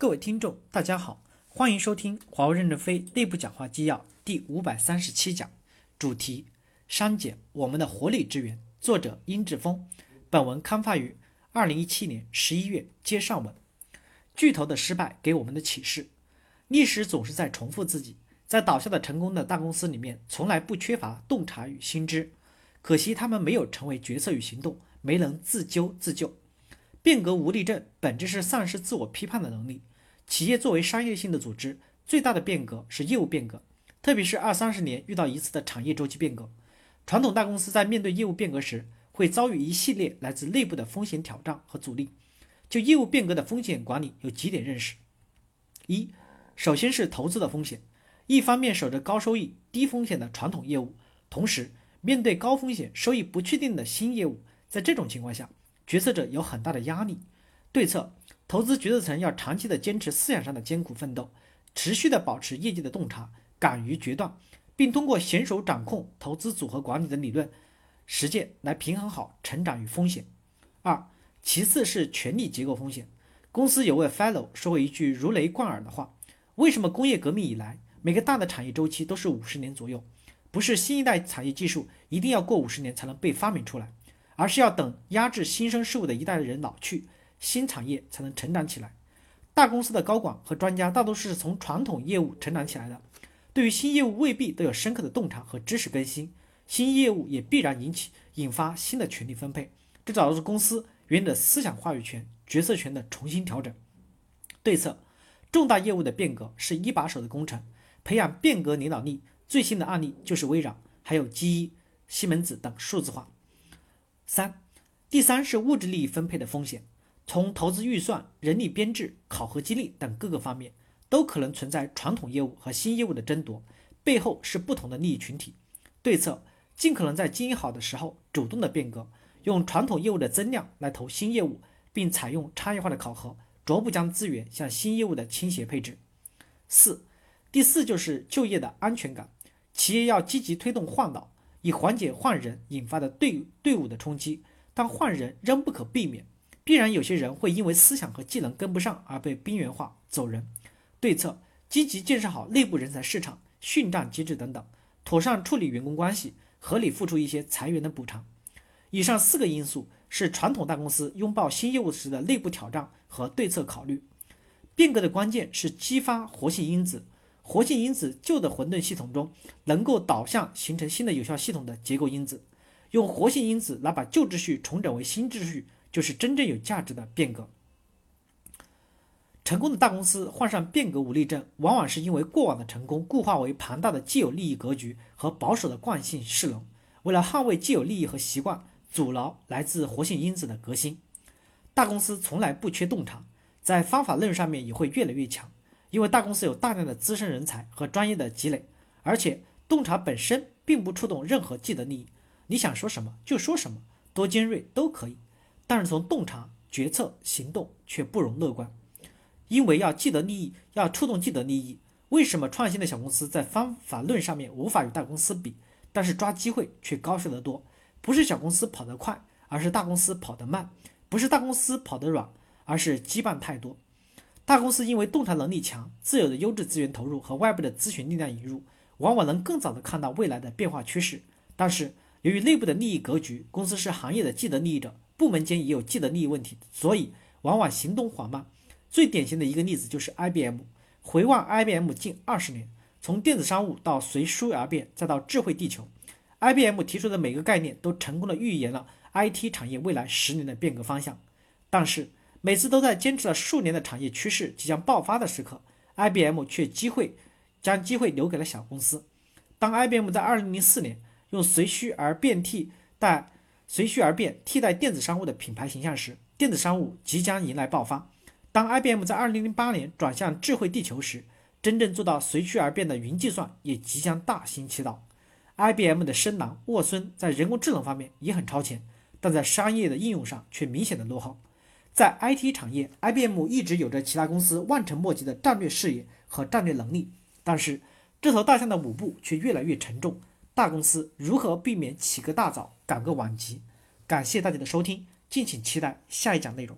各位听众，大家好，欢迎收听华为任正非内部讲话纪要第五百三十七讲，主题：删减我们的活力之源。作者：殷志峰。本文刊发于二零一七年十一月。接上文，巨头的失败给我们的启示：历史总是在重复自己。在倒下的成功的大公司里面，从来不缺乏洞察与心知，可惜他们没有成为决策与行动，没能自纠自救。变革无力症本质是丧失自我批判的能力。企业作为商业性的组织，最大的变革是业务变革，特别是二三十年遇到一次的产业周期变革。传统大公司在面对业务变革时，会遭遇一系列来自内部的风险挑战和阻力。就业务变革的风险管理有几点认识：一，首先是投资的风险。一方面守着高收益、低风险的传统业务，同时面对高风险、收益不确定的新业务，在这种情况下。决策者有很大的压力，对策，投资决策层要长期的坚持思想上的艰苦奋斗，持续的保持业绩的洞察，敢于决断，并通过娴熟掌控投资组合管理的理论实践来平衡好成长与风险。二，其次是权力结构风险。公司有位 fellow 说过一句如雷贯耳的话：为什么工业革命以来每个大的产业周期都是五十年左右？不是新一代产业技术一定要过五十年才能被发明出来。而是要等压制新生事物的一代人老去，新产业才能成长起来。大公司的高管和专家大多数是从传统业务成长起来的，对于新业务未必都有深刻的洞察和知识更新，新业务也必然引起引发新的权力分配，这导致公司原有的思想话语权、决策权的重新调整。对策：重大业务的变革是一把手的工程，培养变革领导力。最新的案例就是微软，还有 GE、西门子等数字化。三，第三是物质利益分配的风险。从投资预算、人力编制、考核激励等各个方面，都可能存在传统业务和新业务的争夺，背后是不同的利益群体。对策：尽可能在经营好的时候主动的变革，用传统业务的增量来投新业务，并采用差异化的考核，逐步将资源向新业务的倾斜配置。四，第四就是就业的安全感。企业要积极推动换导。以缓解换人引发的队队伍的冲击，但换人仍不可避免，必然有些人会因为思想和技能跟不上而被边缘化走人。对策：积极建设好内部人才市场、训战机制等等，妥善处理员工关系，合理付出一些裁员的补偿。以上四个因素是传统大公司拥抱新业务时的内部挑战和对策考虑。变革的关键是激发活性因子。活性因子旧的混沌系统中能够导向形成新的有效系统的结构因子，用活性因子来把旧秩序重整为新秩序，就是真正有价值的变革。成功的大公司患上变革无力症，往往是因为过往的成功固化为庞大的既有利益格局和保守的惯性势能，为了捍卫既有利益和习惯，阻挠来自活性因子的革新。大公司从来不缺洞察，在方法论上面也会越来越强。因为大公司有大量的资深人才和专业的积累，而且洞察本身并不触动任何既得利益，你想说什么就说什么，多尖锐都可以。但是从洞察、决策、行动却不容乐观，因为要既得利益，要触动既得利益。为什么创新的小公司在方法论上面无法与大公司比，但是抓机会却高效得多？不是小公司跑得快，而是大公司跑得慢；不是大公司跑得软，而是羁绊太多。大公司因为洞察能力强，自有的优质资源投入和外部的咨询力量引入，往往能更早的看到未来的变化趋势。但是由于内部的利益格局，公司是行业的既得利益者，部门间也有既得利益问题，所以往往行动缓慢。最典型的一个例子就是 IBM。回望 IBM 近二十年，从电子商务到随书而变，再到智慧地球，IBM 提出的每个概念都成功的预言了 IT 产业未来十年的变革方向。但是。每次都在坚持了数年的产业趋势即将爆发的时刻，IBM 却机会将机会留给了小公司。当 IBM 在2004年用随需而变替代随需而变替代电子商务的品牌形象时，电子商务即将迎来爆发。当 IBM 在2008年转向智慧地球时，真正做到随需而变的云计算也即将大行其道。IBM 的深蓝沃森在人工智能方面也很超前，但在商业的应用上却明显的落后。在 IT 产业，IBM 一直有着其他公司望尘莫及的战略视野和战略能力，但是这头大象的舞步却越来越沉重。大公司如何避免起个大早，赶个晚集？感谢大家的收听，敬请期待下一讲内容。